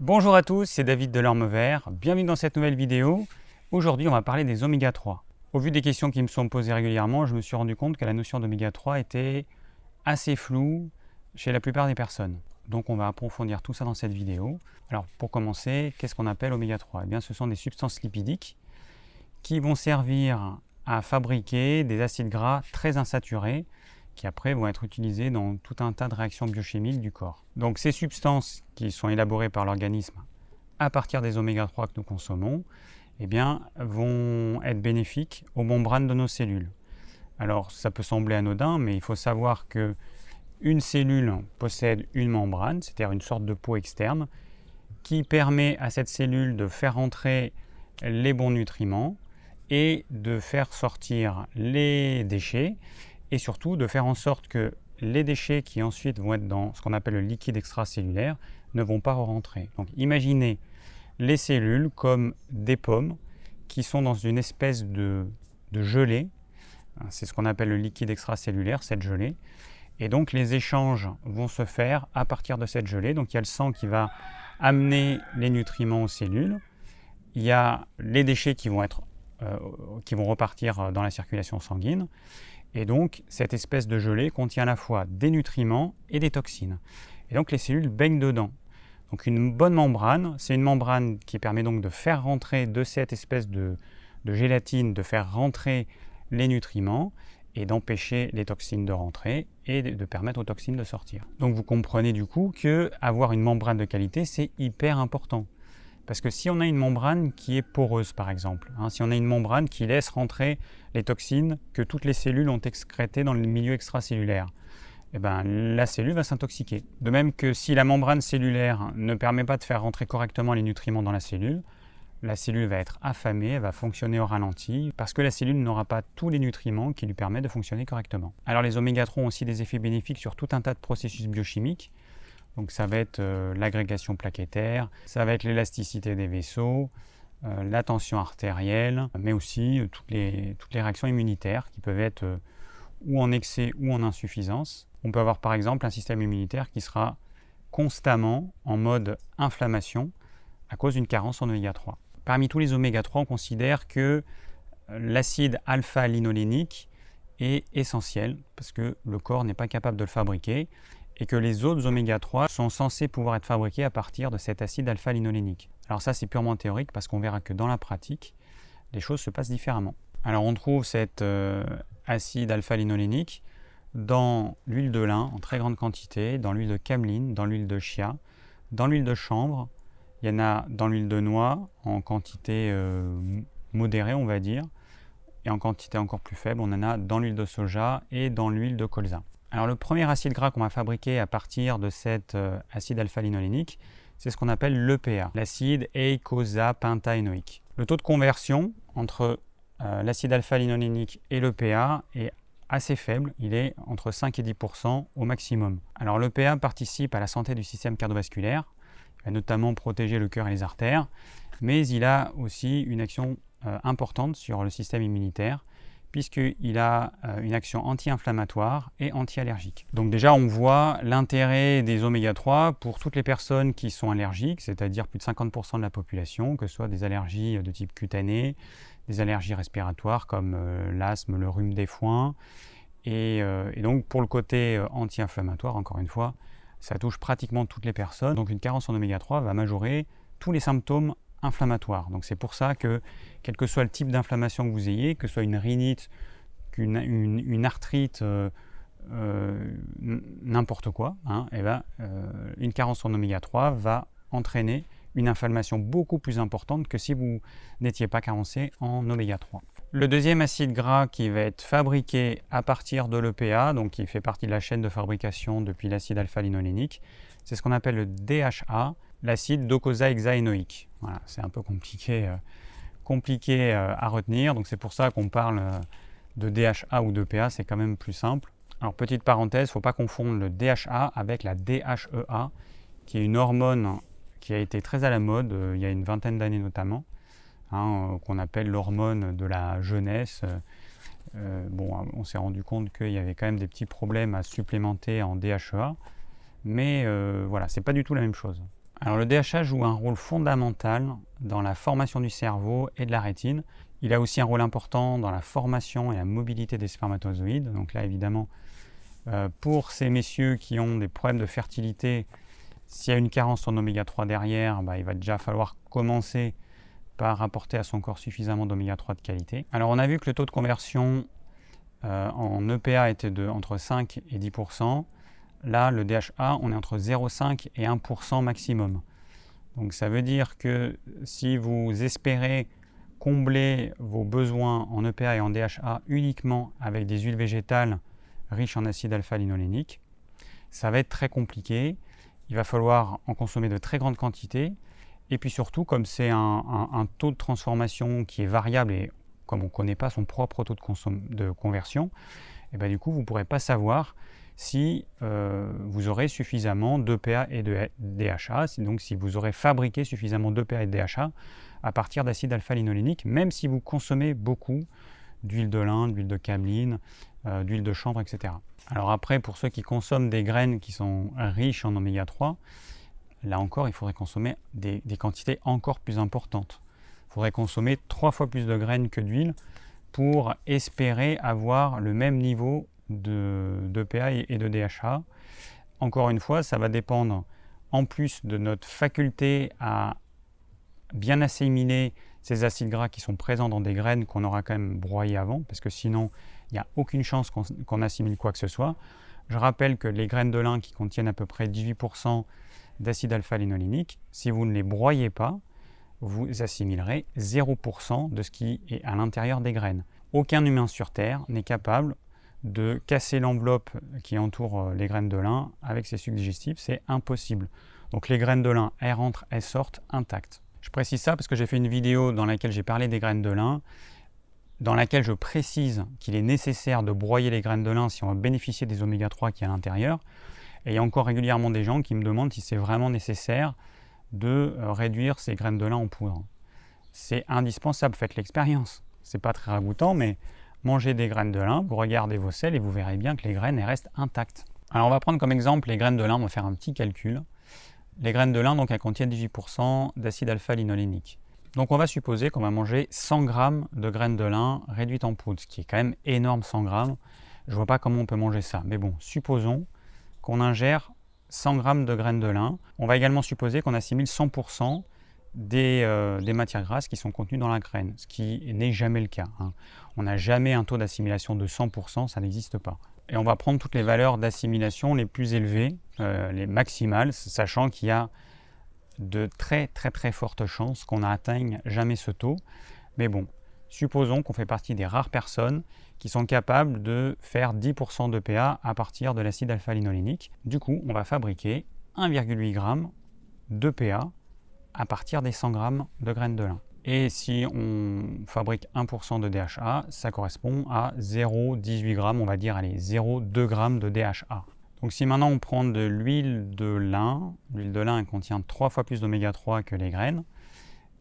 Bonjour à tous, c'est David de l'Orme Vert. Bienvenue dans cette nouvelle vidéo. Aujourd'hui, on va parler des oméga 3. Au vu des questions qui me sont posées régulièrement, je me suis rendu compte que la notion d'oméga 3 était assez floue chez la plupart des personnes. Donc on va approfondir tout ça dans cette vidéo. Alors pour commencer, qu'est-ce qu'on appelle oméga 3 Eh bien ce sont des substances lipidiques qui vont servir à fabriquer des acides gras très insaturés qui après vont être utilisés dans tout un tas de réactions biochimiques du corps. Donc ces substances qui sont élaborées par l'organisme à partir des oméga 3 que nous consommons, eh vont être bénéfiques aux membranes de nos cellules. Alors ça peut sembler anodin, mais il faut savoir que une cellule possède une membrane, c'est-à-dire une sorte de peau externe, qui permet à cette cellule de faire entrer les bons nutriments et de faire sortir les déchets et surtout de faire en sorte que les déchets qui ensuite vont être dans ce qu'on appelle le liquide extracellulaire ne vont pas rentrer. Donc imaginez les cellules comme des pommes qui sont dans une espèce de, gelée. C'est ce qu'on appelle le liquide extracellulaire, cette gelée. Et donc les échanges vont se faire à partir de cette gelée. Donc il y a le sang qui va amener les nutriments aux cellules. Il y a les déchets qui vont, être, euh, qui vont repartir dans la circulation sanguine. Et donc, cette espèce de gelée contient à la fois des nutriments et des toxines. Et donc, les cellules baignent dedans. Donc, une bonne membrane, c'est une membrane qui permet donc de faire rentrer de cette espèce de, gélatine, de faire rentrer les nutriments et d'empêcher les toxines de rentrer et de, permettre aux toxines de sortir. Donc, vous comprenez du coup que avoir une membrane de qualité, c'est hyper important. Parce que si on a une membrane qui est poreuse, par exemple, hein, si on a une membrane qui laisse rentrer les toxines que toutes les cellules ont excrétées dans le milieu extracellulaire, eh ben, la cellule va s'intoxiquer. De même que si la membrane cellulaire ne permet pas de faire rentrer correctement les nutriments dans la cellule, la cellule va être affamée, elle va fonctionner au ralenti, parce que la cellule n'aura pas tous les nutriments qui lui permettent de fonctionner correctement. Alors les oméga 3 ont aussi des effets bénéfiques sur tout un tas de processus biochimiques, donc ça va être euh, l'agrégation plaquettaire, ça va être l'élasticité des vaisseaux, euh, la tension artérielle, mais aussi euh, toutes, les, toutes les réactions immunitaires qui peuvent être ou en excès ou en insuffisance. On peut avoir par exemple un système immunitaire qui sera constamment en mode inflammation à cause d'une carence en oméga 3. Parmi tous les oméga 3, on considère que l'acide alpha-linolénique est essentiel parce que le corps n'est pas capable de le fabriquer et que les autres oméga 3 sont censés pouvoir être fabriqués à partir de cet acide alpha-linolénique. Alors ça c'est purement théorique parce qu'on verra que dans la pratique, les choses se passent différemment. Alors on trouve cet euh, acide alpha-linolénique dans l'huile de lin en très grande quantité, dans l'huile de cameline, dans l'huile de chia, dans l'huile de chanvre, il y en a dans l'huile de noix en quantité euh, modérée on va dire, et en quantité encore plus faible on en a dans l'huile de soja et dans l'huile de colza. Alors le premier acide gras qu'on va fabriquer à partir de cet euh, acide alpha-linolénique, c'est ce qu'on appelle l'EPA, l'acide eicosapentaénoïque. Le taux de conversion entre euh, l'acide alpha-linolénique et l'EPA est assez faible, il est entre 5 et 10% au maximum. Alors l'EPA participe à la santé du système cardiovasculaire, il va notamment protéger le cœur et les artères, mais il a aussi une action euh, importante sur le système immunitaire puisqu'il a euh, une action anti-inflammatoire et anti-allergique. Donc déjà, on voit l'intérêt des oméga 3 pour toutes les personnes qui sont allergiques, c'est-à-dire plus de 50% de la population, que ce soit des allergies de type cutané, des allergies respiratoires comme euh, l'asthme, le rhume des foins. Et, euh, donc pour le côté anti-inflammatoire, encore une fois, ça touche pratiquement toutes les personnes. Donc une carence en oméga 3 va majorer tous les symptômes inflammatoire. Donc c'est pour ça que, quel que soit le type d'inflammation que vous ayez, que ce soit une rhinite, une, arthrite, euh, euh, n'importe quoi, hein, eh ben, euh, une carence en oméga 3 va entraîner une inflammation beaucoup plus importante que si vous n'étiez pas carencé en oméga 3. Le deuxième acide gras qui va être fabriqué à partir de l'EPA, donc qui fait partie de la chaîne de fabrication depuis l'acide alpha-linolénique, c'est ce qu'on appelle le DHA, l'acide docosahexaénoïque. Voilà, c'est un peu compliqué, compliqué euh, à retenir, donc c'est pour ça qu'on parle euh, de DHA ou d'EPA, c'est quand même plus simple. Alors petite parenthèse, faut pas confondre le DHA avec la DHEA, qui est une hormone qui a été très à la mode il y a une vingtaine d'années notamment, hein, qu'on appelle l'hormone de la jeunesse. bon, on s'est rendu compte qu'il y avait quand même des petits problèmes à supplémenter en DHEA, mais voilà, c'est pas du tout la même chose. Le DHA joue un rôle fondamental dans la formation du cerveau et de la rétine. Il a aussi un rôle important dans la formation et la mobilité des spermatozoïdes. Donc là évidemment, euh, pour ces messieurs qui ont des problèmes de fertilité, s'il y a une carence en oméga 3 derrière, bah, il va déjà falloir commencer par apporter à son corps suffisamment d'oméga 3 de qualité. Alors on a vu que le taux de conversion euh, en EPA était de entre 5 et 10 Là, le DHA, on est entre 0,5 et 1% maximum. Donc ça veut dire que si vous espérez combler vos besoins en EPA et en DHA uniquement avec des huiles végétales riches en acide alpha-linolénique, ça va être très compliqué. Il va falloir en consommer de très grandes quantités. Et puis surtout, comme c'est un, taux de transformation qui est variable et comme on ne connaît pas son propre taux de, conversion, eh bien du coup, vous ne pourrez pas savoir si euh, vous aurez suffisamment d'EPA et de DHA, donc si vous aurez fabriqué suffisamment d'EPA et de DHA à partir d'acide alpha-linolénique, même si vous consommez beaucoup d'huile de lin, d'huile de cameline, euh, d'huile de chanvre, etc. Alors après, pour ceux qui consomment des graines qui sont riches en oméga 3, là encore, il faudrait consommer des, quantités encore plus importantes. Il faudrait consommer trois fois plus de graines que d'huile pour espérer avoir le même niveau de, PA et de DHA. Encore une fois, ça va dépendre en plus de notre faculté à bien assimiler ces acides gras qui sont présents dans des graines qu'on aura quand même broyées avant, parce que sinon, il n'y a aucune chance qu'on assimile quoi que ce soit. Je rappelle que les graines de lin qui contiennent à peu près 18% d'acide alpha-linolénique, si vous ne les broyez pas, vous assimilerez 0% de ce qui est à l'intérieur des graines. Aucun humain sur Terre n'est capable de casser l'enveloppe qui entoure euh, les graines de lin avec ces sucs digestifs, c'est impossible. Donc les graines de lin, elles rentrent, elles sortent intactes. Je précise ça parce que j'ai fait une vidéo dans laquelle j'ai parlé des graines de lin, dans laquelle je précise qu'il est nécessaire de broyer les graines de lin si on veut bénéficier des oméga 3 qui est à l'intérieur. Et il y a encore régulièrement des gens qui me demandent si c'est vraiment nécessaire de euh, réduire ces graines de lin en poudre. C'est indispensable, faites l'expérience. C'est pas très ragoûtant, mais mangez des graines de lin, vous regardez vos selles et vous verrez bien que les graines restent intactes. Alors on va prendre comme exemple les graines de lin, on va faire un petit calcul. Les graines de lin, donc, elles contiennent 18% d'acide alpha-linolénique. Donc on va supposer qu'on va manger 100 g de graines de lin réduites en poudre, ce qui est quand même énorme 100 g. Je vois pas comment on peut manger ça. Mais bon, supposons qu'on ingère 100 g de graines de lin. On va également supposer qu'on assimile 100% euh, des, matières grasses qui sont contenues dans la graine, ce qui n'est jamais le cas. Hein. On n'a jamais un taux d'assimilation de 100%, ça n'existe pas. Et on va prendre toutes les valeurs d'assimilation les plus élevées, euh, les maximales, sachant qu'il y a de très très très fortes chances qu'on n'atteigne jamais ce taux. Mais bon, supposons qu'on fait partie des rares personnes qui sont capables de faire 10% de PA à partir de l'acide alpha-linolénique. Du coup, on va fabriquer 1,8 g de PA à partir des 100 g de graines de lin. Et si on fabrique 1% de DHA, ça correspond à 0,18 g, on va dire, allez, 0,2 g de DHA. Donc si maintenant on prend de l'huile de lin, l'huile de lin contient 3 fois plus d'oméga 3 que les graines.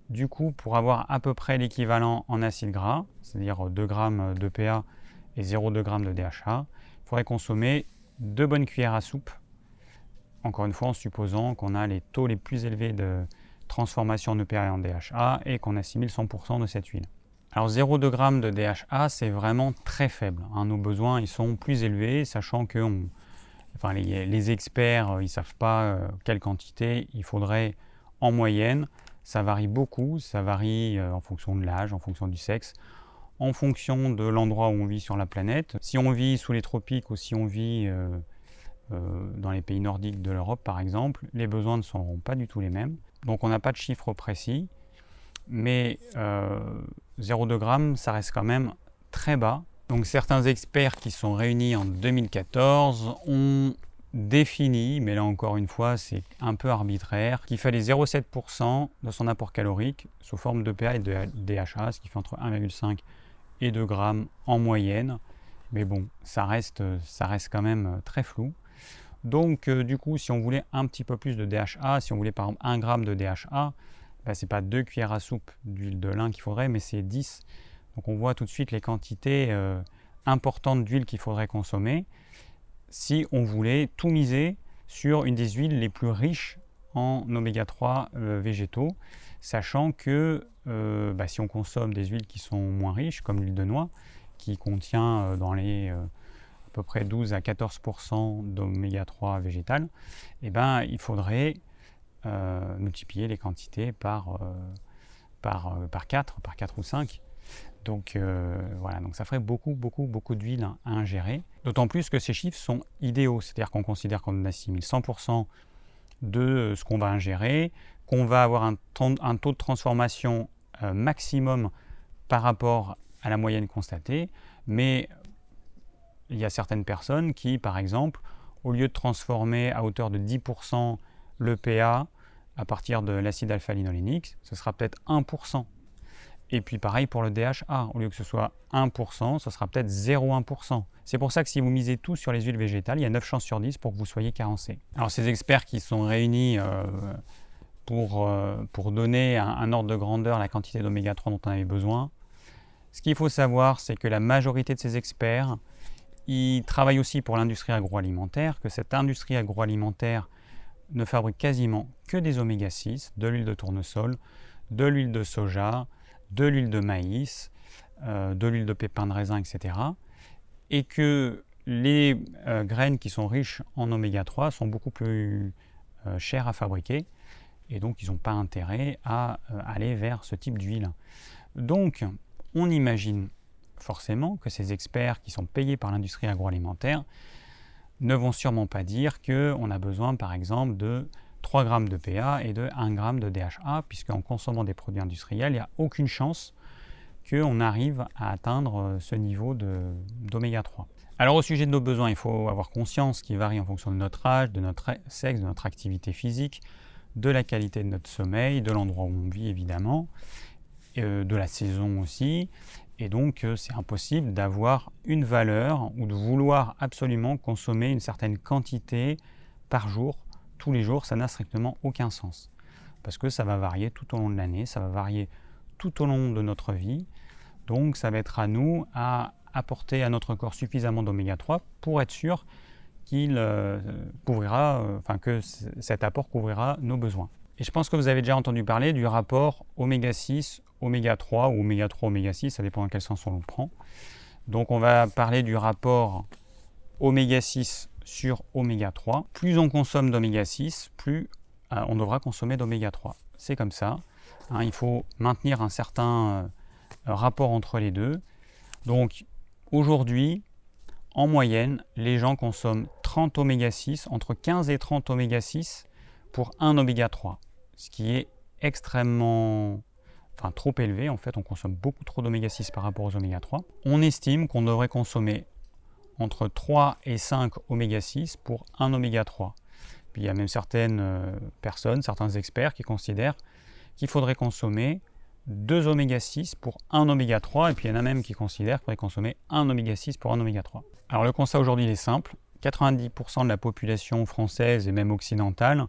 Du coup, pour avoir à peu près l'équivalent en acide gras, c'est-à-dire 2 g de PA et 0,2 g de DHA, il faudrait consommer 2 bonnes cuillères à soupe. Encore une fois, en supposant qu'on a les taux les plus élevés de, transformation EPA et en DHA et qu'on assimile 100% de cette huile. Alors 0,2 g de DHA, c'est vraiment très faible. Hein. Nos besoins ils sont plus élevés, sachant que enfin, les, experts euh, ils ne savent pas euh, quelle quantité il faudrait en moyenne. Ça varie beaucoup, ça varie euh, en fonction de l'âge, en fonction du sexe, en fonction de l'endroit où on vit sur la planète. Si on vit sous les tropiques ou si on vit dans les pays nordiques de l'Europe par exemple, les besoins ne seront pas du tout les mêmes. Donc on n'a pas de chiffre précis, mais 0,2 euh, g, ça reste quand même très bas. Donc certains experts qui sont réunis en 2014 ont défini, mais là encore une fois c'est un peu arbitraire, qu'il fallait 0,7% de son apport calorique sous forme de PA et de DHA, ce qui fait entre 1,5 et 2 grammes en moyenne. Mais bon, ça reste, ça reste quand même très flou. Donc, euh, du coup, si on voulait un petit peu plus de DHA, si on voulait par exemple 1 g de DHA, ben, ce n'est pas 2 cuillères à soupe d'huile de lin qu'il faudrait, mais c'est 10. Donc, on voit tout de suite les quantités euh, importantes d'huile qu'il faudrait consommer si on voulait tout miser sur une des huiles les plus riches en oméga 3 euh, végétaux, sachant que bah, si on consomme des huiles qui sont moins riches, comme l'huile de noix, qui contient dans les peu près 12 à 14% d'oméga 3 végétal, eh ben, il faudrait multiplier les quantités par, par, par 4, par 4 ou 5 donc voilà, donc ça ferait beaucoup, beaucoup, beaucoup d'huile à ingérer. D'autant plus que ces chiffres sont idéaux, c'est-à-dire qu'on considère qu'on assimile 100% de ce qu'on va ingérer, qu'on va avoir un, taux de transformation euh, maximum par rapport à la moyenne constatée, mais il y a certaines personnes qui, par exemple, au lieu de transformer à hauteur de 10% le PA à partir de l'acide alpha-linolénique, ce sera peut-être 1%. Et puis pareil pour le DHA, au lieu que ce soit 1%, ce sera peut-être 0,1%. C'est pour ça que si vous misez tout sur les huiles végétales, il y a 9 chances sur 10 pour que vous soyez carencé. Alors ces experts qui sont réunis euh, pour, euh, pour donner un, un, ordre de grandeur la quantité d'oméga 3 dont on avait besoin, ce qu'il faut savoir, c'est que la majorité de ces experts, ils travaillent aussi pour l'industrie agroalimentaire, que cette industrie agroalimentaire ne fabrique quasiment que des oméga 6, de l'huile de tournesol, de l'huile de soja, de l'huile de maïs, euh, de l'huile de pépins de raisin, etc. Et que les euh, graines qui sont riches en oméga 3 sont beaucoup plus euh, chères à fabriquer et donc ils n'ont pas intérêt à aller vers ce type d'huile. Donc on imagine forcément que ces experts qui sont payés par l'industrie agroalimentaire ne vont sûrement pas dire qu'on a besoin par exemple de 3 grammes de PA et de 1 g de DHA, puisqu'en consommant des produits industriels, il n'y a aucune chance qu'on arrive à atteindre euh, ce niveau d'oméga 3. Alors au sujet de nos besoins, il faut avoir conscience qu'ils varient en fonction de notre âge, de notre sexe, de notre activité physique, de la qualité de notre sommeil, de l'endroit où on vit évidemment, euh, de la saison aussi. Et donc euh, c'est impossible d'avoir une valeur ou de vouloir absolument consommer une certaine quantité par jour tous les jours, ça n'a strictement aucun sens. Parce que ça va varier tout au long de l'année, ça va varier tout au long de notre vie. Donc ça va être à nous à apporter à notre corps suffisamment d'oméga 3 pour être sûr qu'il euh, couvrira, euh, enfin que cet apport couvrira nos besoins. Et je pense que vous avez déjà entendu parler du rapport oméga 6, oméga 3 ou oméga 3, oméga 6, ça dépend dans quel sens on le prend. Donc on va parler du rapport oméga 6 sur oméga 3. Plus on consomme d'oméga 6, plus euh, on devra consommer d'oméga 3. C'est comme ça. Hein, il faut maintenir un certain euh, rapport entre les deux. Donc aujourd'hui, en moyenne, les gens consomment 30 oméga 6, entre 15 et 30 oméga 6 pour un oméga 3, ce qui est extrêmement enfin trop élevé en fait, on consomme beaucoup trop d'oméga 6 par rapport aux oméga 3. On estime qu'on devrait consommer entre 3 et 5 oméga 6 pour 1 oméga 3. Puis il y a même certaines euh, personnes, certains experts qui considèrent qu'il faudrait consommer 2 oméga 6 pour 1 oméga 3, et puis il y en a même qui considèrent qu'il faudrait consommer 1 oméga 6 pour 1 oméga 3. Alors le constat aujourd'hui est simple, 90% de la population française et même occidentale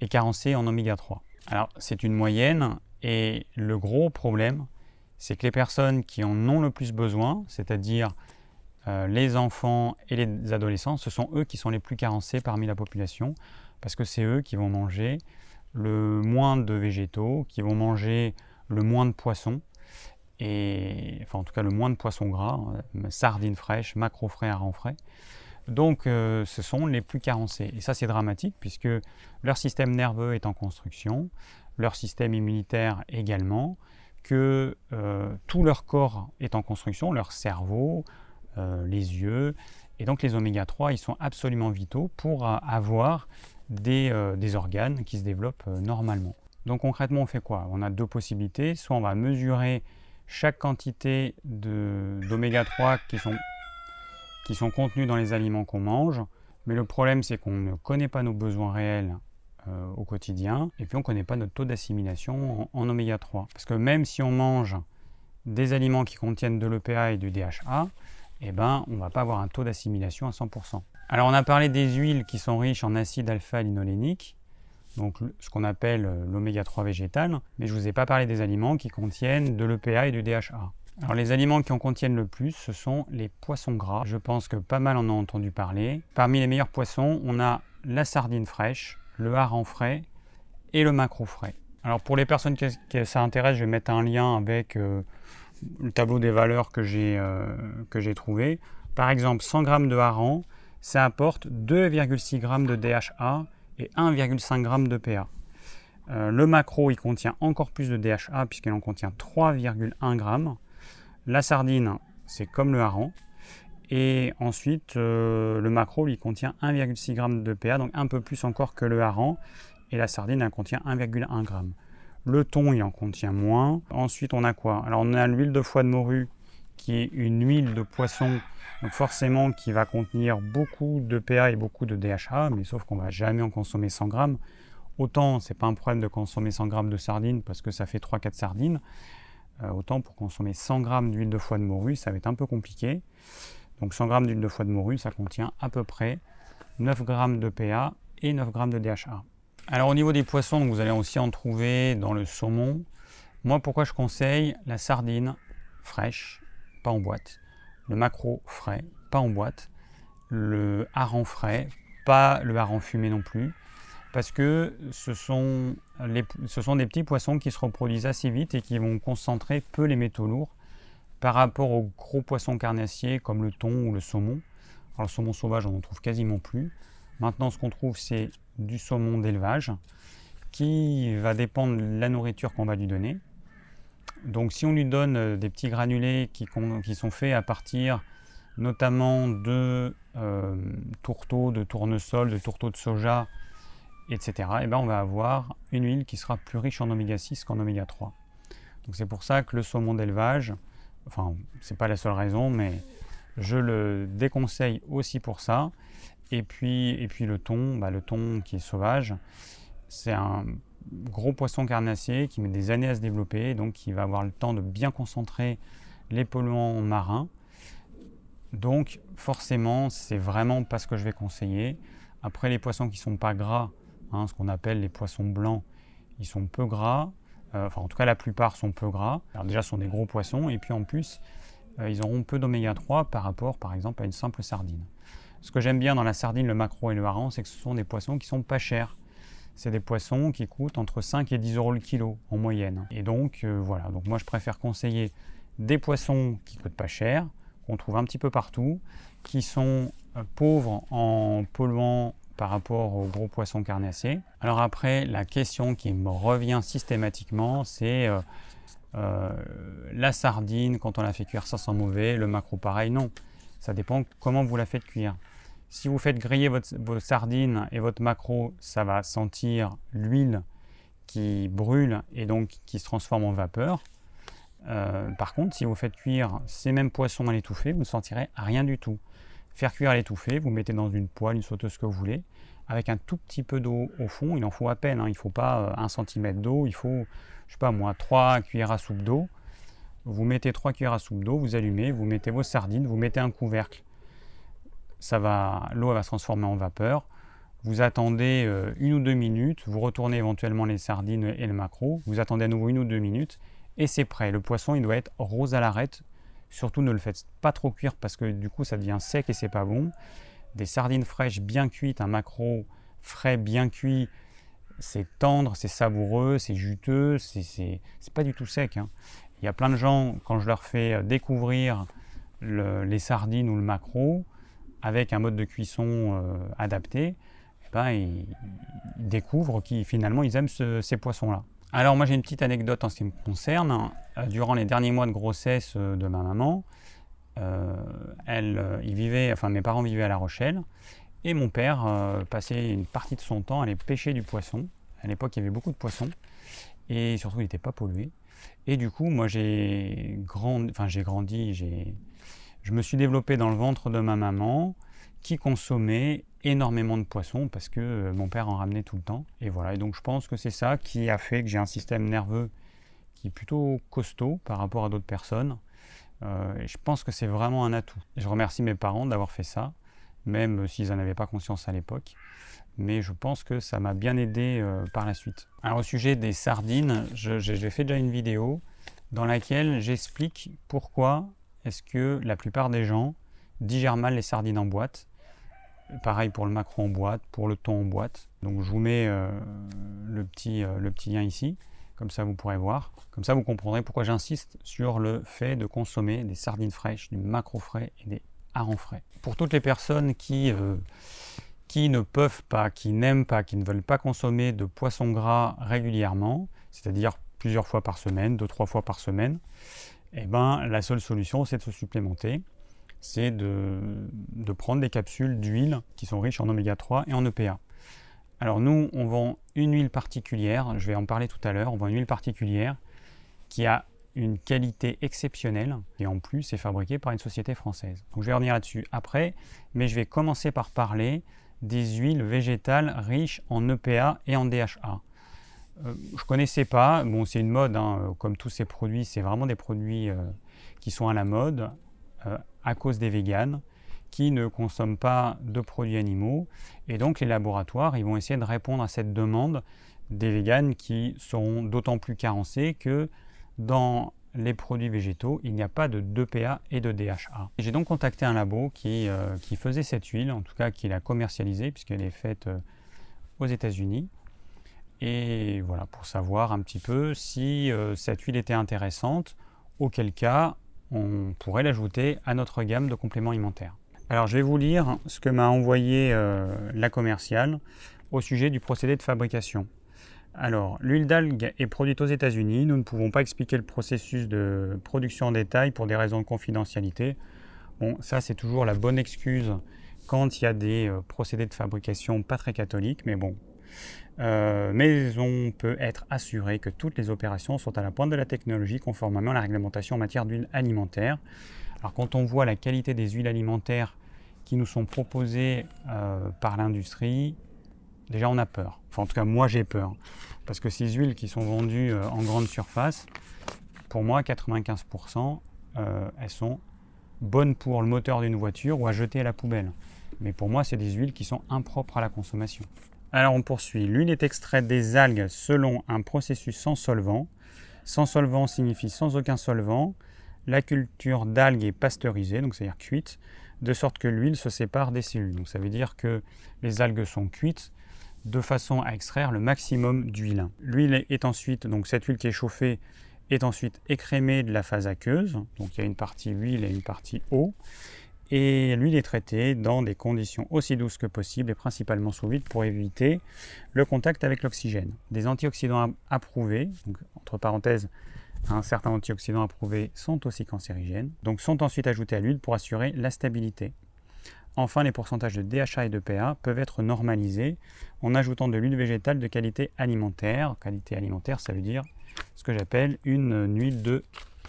est carencée en oméga 3. Alors c'est une moyenne, et le gros problème, c'est que les personnes qui en ont le plus besoin, c'est-à-dire euh, les enfants et les adolescents, ce sont eux qui sont les plus carencés parmi la population, parce que c'est eux qui vont manger le moins de végétaux, qui vont manger le moins de poissons, et enfin en tout cas le moins de poissons gras, euh, sardines fraîches, macro frais, harengs frais. Donc euh, ce sont les plus carencés. Et ça c'est dramatique puisque leur système nerveux est en construction, leur système immunitaire également, que tout leur corps est en construction, leur cerveau, euh, les yeux. Et donc les oméga 3, ils sont absolument vitaux pour euh, avoir des, euh, des, organes qui se développent normalement. Donc concrètement, on fait quoi? On a deux possibilités. Soit on va mesurer chaque quantité d'oméga 3 qui sont, qui sont contenus dans les aliments qu'on mange. Mais le problème, c'est qu'on ne connaît pas nos besoins réels au quotidien. Et puis on ne connaît pas notre taux d'assimilation en, en, oméga 3. Parce que même si on mange des aliments qui contiennent de l'EPA et du DHA, eh ben, on ne va pas avoir un taux d'assimilation à 100%. Alors on a parlé des huiles qui sont riches en acide alpha-linolénique, donc ce qu'on appelle euh, l'oméga 3 végétal, mais je ne vous ai pas parlé des aliments qui contiennent de l'EPA et du DHA. Alors les aliments qui en contiennent le plus, ce sont les poissons gras. Je pense que pas mal en ont entendu parler. Parmi les meilleurs poissons, on a la sardine fraîche, le hareng frais et le macro frais. Alors pour les personnes qui, ça intéresse, je vais mettre un lien avec euh, le tableau des valeurs que j'ai euh, trouvé. Par exemple, 100 g de hareng, ça apporte 2,6 g de DHA et 1,5 g de PA. Euh, le macro, il contient encore plus de DHA puisqu'il en contient 3,1 g. La sardine, c'est comme le hareng. Et ensuite, euh, le macro, il contient 1,6 g de PA, donc un peu plus encore que le hareng. Et la sardine, elle contient 1,1 g. Le thon, il en contient moins. Ensuite, on a quoi? Alors, on a l'huile de foie de morue, qui est une huile de poisson, donc forcément qui va contenir beaucoup de PA et beaucoup de DHA, mais sauf qu'on va jamais en consommer 100 g. Autant, c'est pas un problème de consommer 100 g de sardines parce que ça fait 3-4 sardines. Euh, autant pour consommer 100 g d'huile de foie de morue, ça va être un peu compliqué. Donc 100 g d'huile de foie de morue, ça contient à peu près 9 g de PA et 9 g de DHA. Alors au niveau des poissons, vous allez aussi en trouver dans le saumon. Moi, pourquoi je conseille la sardine fraîche, pas en boîte, le macro frais, pas en boîte, le hareng frais, pas le hareng fumé non plus, parce que ce sont des petits poissons qui se reproduisent assez vite et qui vont concentrer peu les métaux lourds par rapport aux gros poissons carnassiers comme le thon ou le saumon. Alors le saumon sauvage, on n'en trouve quasiment plus. Maintenant, ce qu'on trouve, c'est du saumon d'élevage qui va dépendre de la nourriture qu'on va lui donner. Donc si on lui donne euh, des petits granulés qui, sont faits à partir notamment de euh, tourteaux, de tournesol, de tourteaux de soja, etc., et eh ben on va avoir une huile qui sera plus riche en oméga 6 qu'en oméga 3. Donc c'est pour ça que le saumon d'élevage, Enfin, c'est pas la seule raison, mais je le déconseille aussi pour ça. Et puis, et puis le thon, bah, le thon qui est sauvage, c'est un gros poisson carnassier qui met des années à se développer, donc qui va avoir le temps de bien concentrer les polluants marins. Donc forcément, c'est vraiment pas ce que je vais conseiller. Après, les poissons qui sont pas gras, hein, ce qu'on appelle les poissons blancs, ils sont peu gras. Euh, enfin, en tout cas, la plupart sont peu gras. Alors déjà, ce sont des gros poissons, et puis en plus, euh, ils auront peu d'oméga 3 par rapport, par exemple, à une simple sardine. Ce que j'aime bien dans la sardine, le macro et le hareng, c'est que ce sont des poissons qui sont pas chers. C'est des poissons qui coûtent entre 5 et 10 euros le kilo en moyenne. Et donc, euh, voilà. Donc, moi, je préfère conseiller des poissons qui coûtent pas cher, qu'on trouve un petit peu partout, qui sont pauvres en polluants par rapport aux gros poissons carnassiers. Alors après, la question qui me revient systématiquement, c'est euh, euh, la sardine, quand on la fait cuire, ça sent mauvais, le macro pareil, non. Ça dépend comment vous la faites cuire. Si vous faites griller votre, vos sardines et votre macro, ça va sentir l'huile qui brûle et donc qui se transforme en vapeur. Euh, par contre, si vous faites cuire ces mêmes poissons à l'étouffée, vous ne sentirez rien du tout. Faire cuire l'étouffée, vous mettez dans une poêle, une sauteuse que vous voulez, avec un tout petit peu d'eau au fond, il en faut à peine, hein. il ne faut pas euh, un centimètre d'eau, il faut, je sais pas moi, 3 cuillères à soupe d'eau. Vous mettez 3 cuillères à soupe d'eau, vous allumez, vous mettez vos sardines, vous mettez un couvercle. Ça va, l'eau va se transformer en vapeur. Vous attendez euh, une ou deux minutes, vous retournez éventuellement les sardines et le macro, vous attendez à nouveau une ou deux minutes et c'est prêt. Le poisson, il doit être rose à l'arête, Surtout ne le faites pas trop cuire parce que du coup ça devient sec et c'est pas bon. Des sardines fraîches bien cuites, un macro frais bien cuit, c'est tendre, c'est savoureux, c'est juteux, c'est pas du tout sec. Hein. Il y a plein de gens, quand je leur fais découvrir les sardines ou le macro avec un mode de cuisson euh, adapté, eh ben, ils, découvrent qu'ils finalement ils aiment ces poissons-là. Alors moi j'ai une petite anecdote en ce qui me concerne. Euh, durant les derniers mois de grossesse euh, de ma maman, euh, elle, il vivait, enfin mes parents vivaient à La Rochelle et mon père passait une partie de son temps à aller pêcher du poisson. À l'époque il y avait beaucoup de poissons et surtout il n'était pas pollué. Et du coup moi j'ai grandi, enfin j'ai grandi, je me suis développé dans le ventre de ma maman qui consommait énormément de poissons parce que euh, mon père en ramenait tout le temps. Et voilà, et donc je pense que c'est ça qui a fait que j'ai un système nerveux qui est plutôt costaud par rapport à d'autres personnes. Euh, et je pense que c'est vraiment un atout. je remercie mes parents d'avoir fait ça, même s'ils n'en avaient pas conscience à l'époque. Mais je pense que ça m'a bien aidé euh, par la suite. Alors au sujet des sardines, j'ai fait déjà une vidéo dans laquelle j'explique pourquoi est-ce que la plupart des gens digèrent mal les sardines en boîte Pareil pour le macro en boîte, pour le thon en boîte. Donc je vous mets euh, le, petit, euh, le petit lien ici, comme ça vous pourrez voir. Comme ça vous comprendrez pourquoi j'insiste sur le fait de consommer des sardines fraîches, du macro frais et des harengs frais. Pour toutes les personnes qui, euh, qui ne peuvent pas, qui n'aiment pas, qui ne veulent pas consommer de poisson gras régulièrement, c'est-à-dire plusieurs fois par semaine, deux, trois fois par semaine, eh ben, la seule solution c'est de se supplémenter c'est de, prendre des capsules d'huile qui sont riches en oméga 3 et en EPA. Alors nous, on vend une huile particulière, je vais en parler tout à l'heure, on vend une huile particulière qui a une qualité exceptionnelle et en plus est fabriquée par une société française. Donc je vais revenir là-dessus après, mais je vais commencer par parler des huiles végétales riches en EPA et en DHA. Euh, je ne connaissais pas, bon c'est une mode, hein, comme tous ces produits, c'est vraiment des produits euh, qui sont à la mode. Euh, à cause des véganes qui ne consomment pas de produits animaux. Et donc les laboratoires, ils vont essayer de répondre à cette demande des véganes qui seront d'autant plus carencés que dans les produits végétaux, il n'y a pas de 2PA et de DHA. J'ai donc contacté un labo qui, euh, qui, faisait cette huile, en tout cas qui l'a commercialisée puisqu'elle est faite euh, aux États-Unis. Et voilà, pour savoir un petit peu si euh, cette huile était intéressante, auquel cas on pourrait l'ajouter à notre gamme de compléments alimentaires. Alors je vais vous lire ce que m'a envoyé euh, la commerciale au sujet du procédé de fabrication. Alors, l'huile d'algue est produite aux États-Unis. Nous ne pouvons pas expliquer le processus de production en détail pour des raisons de confidentialité. Bon, ça c'est toujours la bonne excuse quand il y a des euh, procédés de fabrication pas très catholiques, mais bon, euh, mais on peut être assuré que toutes les opérations sont à la pointe de la technologie conformément à la réglementation en matière d'huile alimentaire. Alors quand on voit la qualité des huiles alimentaires qui nous sont proposées euh, par l'industrie, déjà on a peur. Enfin en tout cas moi j'ai peur. Parce que ces huiles qui sont vendues euh, en grande surface, pour moi 95% elles sont bonnes pour le moteur d'une voiture ou à jeter à la poubelle. Mais pour moi c'est des huiles qui sont impropres à la consommation. Alors on poursuit. L'huile est extraite des algues selon un processus sans solvant. Sans solvant signifie sans aucun solvant. La culture d'algues est pasteurisée, donc c'est-à-dire cuite, de sorte que l'huile se sépare des cellules. Donc ça veut dire que les algues sont cuites de façon à extraire le maximum d'huile. L'huile est ensuite, donc cette huile qui est chauffée, est ensuite écrémée de la phase aqueuse. Donc il y a une partie huile et une partie eau et l'huile est traitée dans des conditions aussi douces que possible et principalement sous vide pour éviter le contact avec l'oxygène. Des antioxydants approuvés, entre parenthèses, un certain antioxydants approuvés sont aussi cancérigènes, donc sont ensuite ajoutés à l'huile pour assurer la stabilité. Enfin, les pourcentages de DHA et de PA peuvent être normalisés en ajoutant de l'huile végétale de qualité alimentaire. Qualité alimentaire, ça veut dire ce que j'appelle une huile de,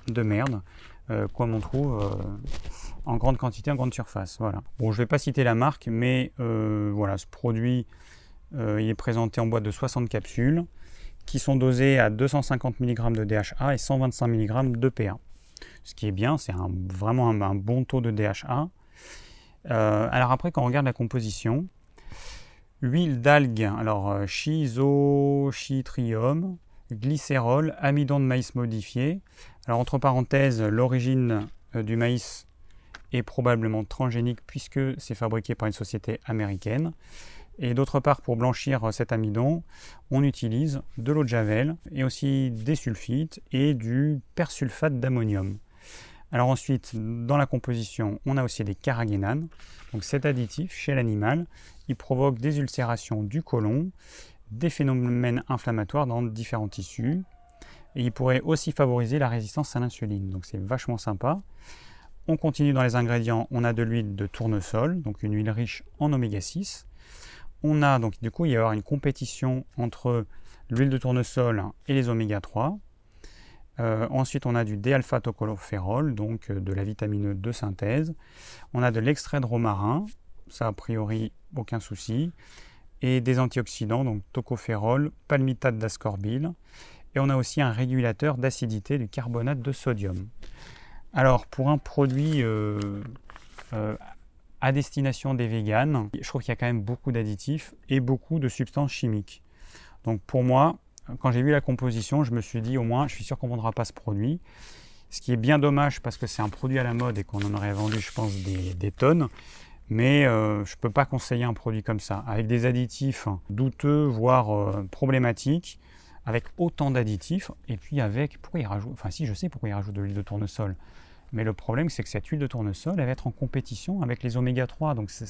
de merde, euh, comme on trouve euh, en grande quantité, en grande surface. Voilà. Bon, je ne vais pas citer la marque, mais euh, voilà, ce produit euh, il est présenté en boîte de 60 capsules qui sont dosées à 250 mg de DHA et 125 mg de PA. Ce qui est bien, c'est vraiment un, bon taux de DHA. Alors après, quand on regarde la composition, huile d'algue, alors schizochytrium, glycérol, amidon de maïs modifié. Alors entre parenthèses, l'origine du maïs est probablement transgénique puisque c'est fabriqué par une société américaine. Et d'autre part, pour blanchir cet amidon, on utilise de l'eau de javel et aussi des sulfites et du persulfate d'ammonium. Alors ensuite, dans la composition, on a aussi des carragénanes. Donc cet additif, chez l'animal, il provoque des ulcérations du côlon, des phénomènes inflammatoires dans différents tissus, et il pourrait aussi favoriser la résistance à l'insuline. Donc c'est vachement sympa. On continue dans les ingrédients, on a de l'huile de tournesol, donc une huile riche en oméga 6. On a donc du coup il va y avoir une compétition entre l'huile de tournesol et les oméga 3. Euh, ensuite, on a du D-alpha-tocopherol, donc euh, de la vitamine E de synthèse. On a de l'extrait de romarin, ça a priori aucun souci. Et des antioxydants, donc tocopherol, palmitate d'ascorbile. Et on a aussi un régulateur d'acidité du carbonate de sodium. Alors, pour un produit euh, euh, à destination des véganes, je trouve qu'il y a quand même beaucoup d'additifs et beaucoup de substances chimiques. Donc, pour moi, quand j'ai vu la composition, je me suis dit au moins, je suis sûr qu'on ne vendra pas ce produit. Ce qui est bien dommage parce que c'est un produit à la mode et qu'on en aurait vendu, je pense, des, tonnes. mais euh, je ne peux pas conseiller un produit comme ça, avec des additifs douteux, voire problématiques, avec autant d'additifs, et puis avec, pourquoi il rajoute, enfin si je sais pourquoi il rajoute de l'huile de tournesol, mais le problème c'est que cette huile de tournesol, elle va être en compétition avec les oméga 3, donc ça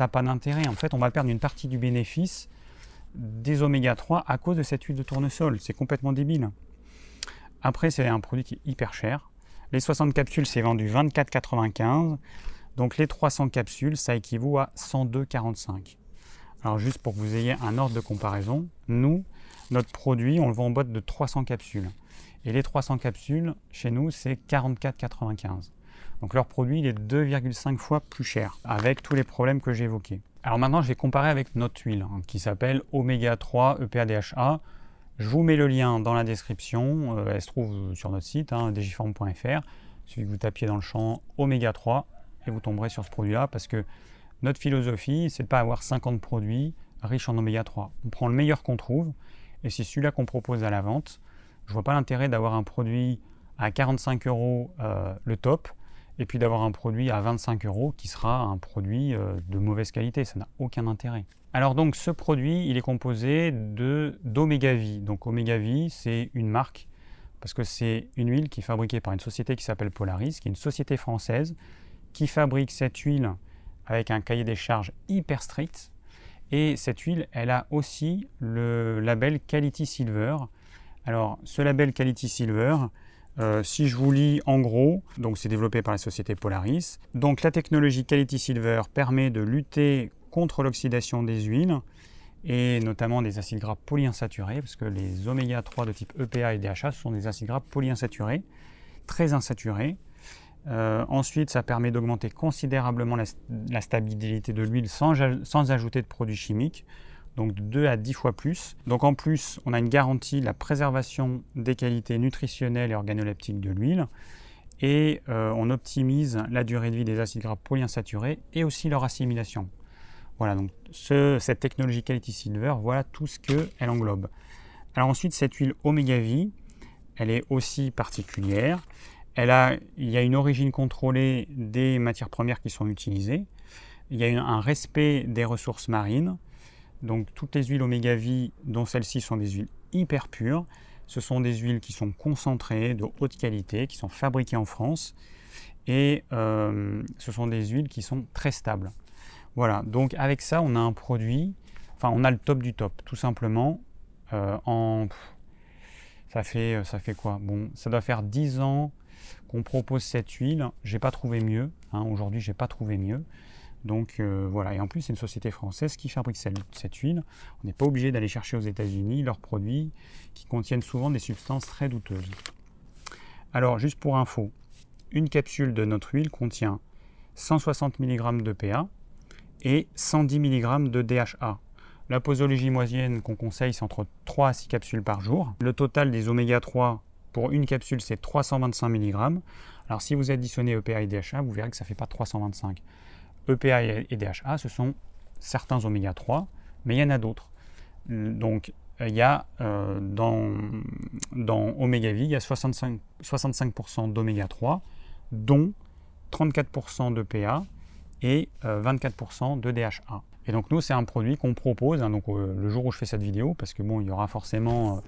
n'a pas d'intérêt. En fait, on va perdre une partie du bénéfice des oméga 3 à cause de cette huile de tournesol, c'est complètement débile. Après, c'est un produit qui est hyper cher. Les 60 capsules, c'est vendu 24,95. Donc les 300 capsules, ça équivaut à 102,45. Alors juste pour que vous ayez un ordre de comparaison, nous, notre produit, on le vend en boîte de 300 capsules. Et les 300 capsules, chez nous, c'est 44,95. Donc leur produit, il est 2,5 fois plus cher, avec tous les problèmes que j'ai évoqués. Alors maintenant, je vais comparer avec notre huile, hein, qui s'appelle Oméga 3 EPA-DHA. Je vous mets le lien dans la description, euh, elle se trouve sur notre site, hein, digiform.fr. Que vous tapiez dans le champ Oméga 3 vous tomberez sur ce produit-là parce que notre philosophie, c'est de pas avoir 50 produits riches en oméga 3. On prend le meilleur qu'on trouve et c'est celui-là qu'on propose à la vente. Je vois pas l'intérêt d'avoir un produit à 45 euros euh, le top et puis d'avoir un produit à 25 euros qui sera un produit euh, de mauvaise qualité. Ça n'a aucun intérêt. Alors donc ce produit, il est composé de d'Omega. Donc Omega c'est une marque parce que c'est une huile qui est fabriquée par une société qui s'appelle Polaris, qui est une société française qui fabrique cette huile avec un cahier des charges hyper strict. Et cette huile, elle a aussi le label Quality Silver. Alors, ce label Quality Silver, euh, si je vous lis en gros, donc c'est développé par la société Polaris. Donc, la technologie Quality Silver permet de lutter contre l'oxydation des huiles et notamment des acides gras polyinsaturés, parce que les oméga 3 de type EPA et DHA sont des acides gras polyinsaturés, très insaturés. Euh, ensuite, ça permet d'augmenter considérablement la, stabilité de l'huile sans, ajouter de produits chimiques, donc de 2 à 10 fois plus. Donc en plus, on a une garantie de la préservation des qualités nutritionnelles et organoleptiques de l'huile, et euh, on optimise la durée de vie des acides gras polyinsaturés et aussi leur assimilation. Voilà, donc cette technologie Quality Silver, voilà tout ce qu'elle englobe. Alors ensuite, cette huile Omega V, elle est aussi particulière il y a une origine contrôlée des matières premières qui sont utilisées. Il y a un respect des ressources marines. Donc toutes les huiles oméga V, dont celles-ci sont des huiles hyper pures, ce sont des huiles qui sont concentrées, de haute qualité, qui sont fabriquées en France. Et euh, ce sont des huiles qui sont très stables. Voilà, donc avec ça, on a un produit, enfin on a le top du top, tout simplement. Euh, ça fait quoi? Bon, ça doit faire 10 ans qu'on propose cette huile. J'ai pas trouvé mieux. Hein. Aujourd'hui, j'ai pas trouvé mieux. Donc euh, voilà, et en plus c'est une société française qui fabrique cette, huile. On n'est pas obligé d'aller chercher aux États-Unis leurs produits qui contiennent souvent des substances très douteuses. Alors juste pour info, une capsule de notre huile contient 160 mg de PA et 110 mg de DHA. La posologie moyenne qu'on conseille, c'est entre 3 à 6 capsules par jour. Le total des oméga 3 pour une capsule, c'est 325 mg. Alors si vous additionnez EPA et DHA, vous verrez que ça ne fait pas 325. EPA et DHA, ce sont certains oméga 3, mais il y en a d'autres. Donc il y a euh, dans, dans Oméga V, il y a 65%, 65 d'oméga 3, dont 34% d'EPA et 24% euh, de DHA. Et donc nous, c'est un produit qu'on propose, hein, donc, euh, le jour où je fais cette vidéo, parce que bon, il y aura forcément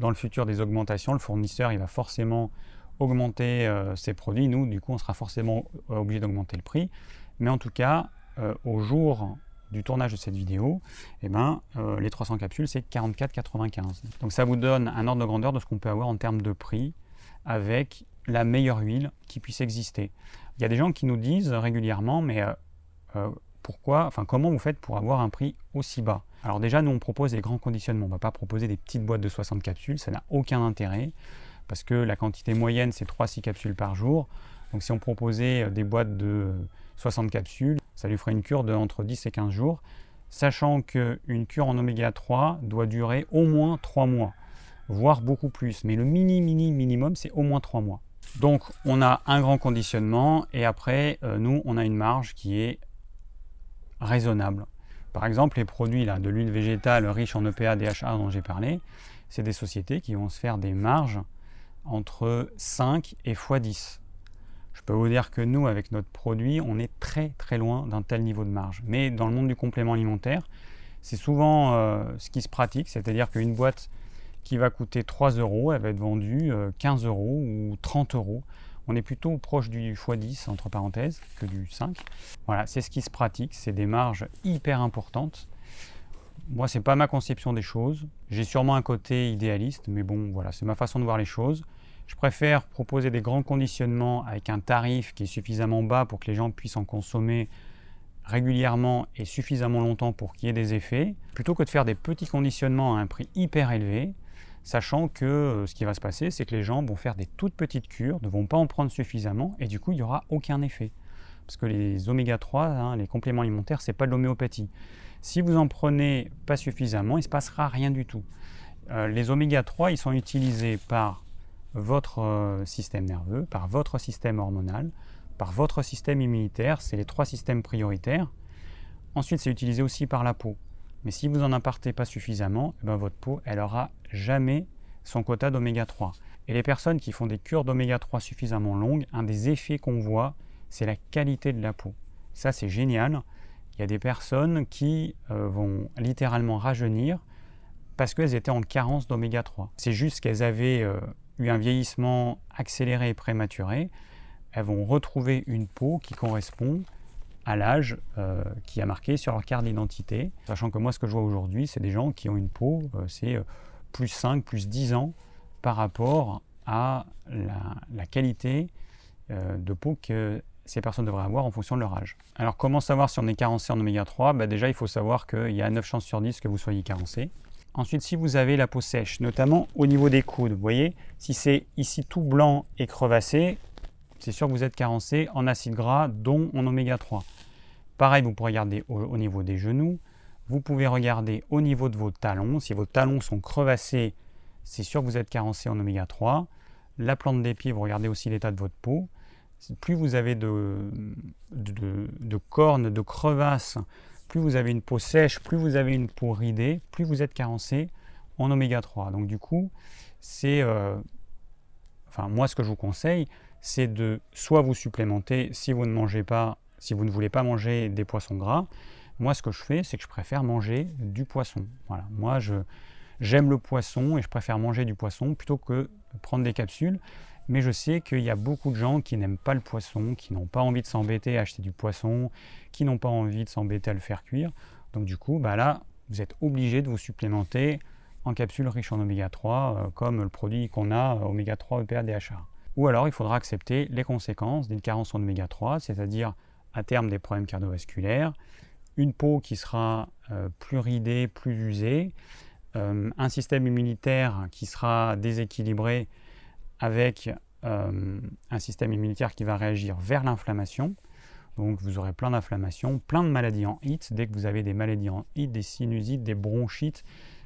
dans le futur des augmentations. Le fournisseur, va forcément augmenter euh, ses produits. Nous, du coup, on sera forcément euh, obligé d'augmenter le prix. Mais en tout cas, euh, au jour du tournage de cette vidéo, eh ben, les 300 capsules, c'est 44,95. Donc ça vous donne un ordre de grandeur de ce qu'on peut avoir en termes de prix avec la meilleure huile qui puisse exister. Il y a des gens qui nous disent régulièrement, mais pourquoi, enfin comment vous faites pour avoir un prix aussi bas? Alors déjà, nous on propose des grands conditionnements. On ne va pas proposer des petites boîtes de 60 capsules, ça n'a aucun intérêt parce que la quantité moyenne c'est 3-6 capsules par jour. Donc si on proposait euh, des boîtes de 60 capsules, ça lui ferait une cure de entre 10 et 15 jours, sachant qu'une cure en oméga 3 doit durer au moins 3 mois, voire beaucoup plus. Mais le mini mini minimum c'est au moins 3 mois. Donc on a un grand conditionnement et après euh, nous on a une marge qui est raisonnable. Par exemple, les produits de l'huile végétale riche en EPA, DHA dont j'ai parlé, c'est des sociétés qui vont se faire des marges entre 5 et x10. Je peux vous dire que nous, avec notre produit, on est très très loin d'un tel niveau de marge. Mais dans le monde du complément alimentaire, c'est souvent euh, ce qui se pratique, c'est-à-dire qu'une boîte qui va coûter 3 euros, elle va être vendue 15 euros ou 30 euros. On est plutôt proche du x10 entre parenthèses que du 5. Voilà, c'est ce qui se pratique, c'est des marges hyper importantes. Moi, c'est pas ma conception des choses. J'ai sûrement un côté idéaliste, mais bon, voilà, c'est ma façon de voir les choses. Je préfère proposer des grands conditionnements avec un tarif qui est suffisamment bas pour que les gens puissent en consommer régulièrement et suffisamment longtemps pour qu'il y ait des effets, plutôt que de faire des petits conditionnements à un prix hyper élevé, sachant que euh, ce qui va se passer, c'est que les gens vont faire des toutes petites cures, ne vont pas en prendre suffisamment, et du coup, il n'y aura aucun effet. Parce que les oméga 3, hein, les compléments alimentaires, c'est pas de l'homéopathie. Si vous en prenez pas suffisamment, il ne se passera rien du tout. Euh, les oméga 3, ils sont utilisés par votre euh, système nerveux, par votre système hormonal, par votre système immunitaire, c'est les trois systèmes prioritaires. Ensuite, c'est utilisé aussi par la peau. Mais si vous n'en apportez pas suffisamment, eh ben, votre peau, elle aura jamais son quota d'oméga 3. Et les personnes qui font des cures d'oméga 3 suffisamment longues, un des effets qu'on voit, c'est la qualité de la peau. Ça, c'est génial. Il y a des personnes qui euh, vont littéralement rajeunir parce qu'elles étaient en carence d'oméga 3. C'est juste qu'elles avaient euh, eu un vieillissement accéléré et prématuré. Elles vont retrouver une peau qui correspond à l'âge euh, qui a marqué sur leur carte d'identité. Sachant que moi, ce que je vois aujourd'hui, c'est des gens qui ont une peau, c'est plus 5, plus 10 ans par rapport à la, qualité de peau que ces personnes devraient avoir en fonction de leur âge. Alors comment savoir si on est carencé en oméga 3 bah, Déjà il faut savoir qu'il y a 9 chances sur 10 que vous soyez carencé. Ensuite si vous avez la peau sèche, notamment au niveau des coudes, vous voyez, si c'est ici tout blanc et crevassé, c'est sûr que vous êtes carencé en acide gras dont en oméga 3. Pareil, vous pouvez regarder au, niveau des genoux, vous pouvez regarder au niveau de vos talons. Si vos talons sont crevassés, c'est sûr que vous êtes carencé en oméga 3. La plante des pieds, vous regardez aussi l'état de votre peau plus vous avez de, cornes, de crevasses, plus vous avez une peau sèche, plus vous avez une peau ridée, plus vous êtes carencé en oméga 3. Donc du coup, c'est, euh, enfin moi ce que je vous conseille, c'est de soit vous supplémenter si vous ne mangez pas, si vous ne voulez pas manger des poissons gras. Moi ce que je fais, c'est que je préfère manger du poisson. Voilà, moi je j'aime le poisson et je préfère manger du poisson plutôt que prendre des capsules mais je sais qu'il y a beaucoup de gens qui n'aiment pas le poisson, qui n'ont pas envie de s'embêter à acheter du poisson, qui n'ont pas envie de s'embêter à le faire cuire. Donc du coup, bah là, vous êtes obligé de vous supplémenter en capsules riches en oméga 3, euh, comme le produit qu'on a, oméga 3 EPA DHA. Ou alors, il faudra accepter les conséquences d'une carence en oméga 3, c'est-à-dire à terme des problèmes cardiovasculaires, une peau qui sera euh, plus ridée, plus usée, un système immunitaire qui sera déséquilibré avec euh, un système immunitaire qui va réagir vers l'inflammation. Donc vous aurez plein d'inflammations, plein de maladies en HIT. Dès que vous avez des maladies en HIT, des sinusites, des bronchites,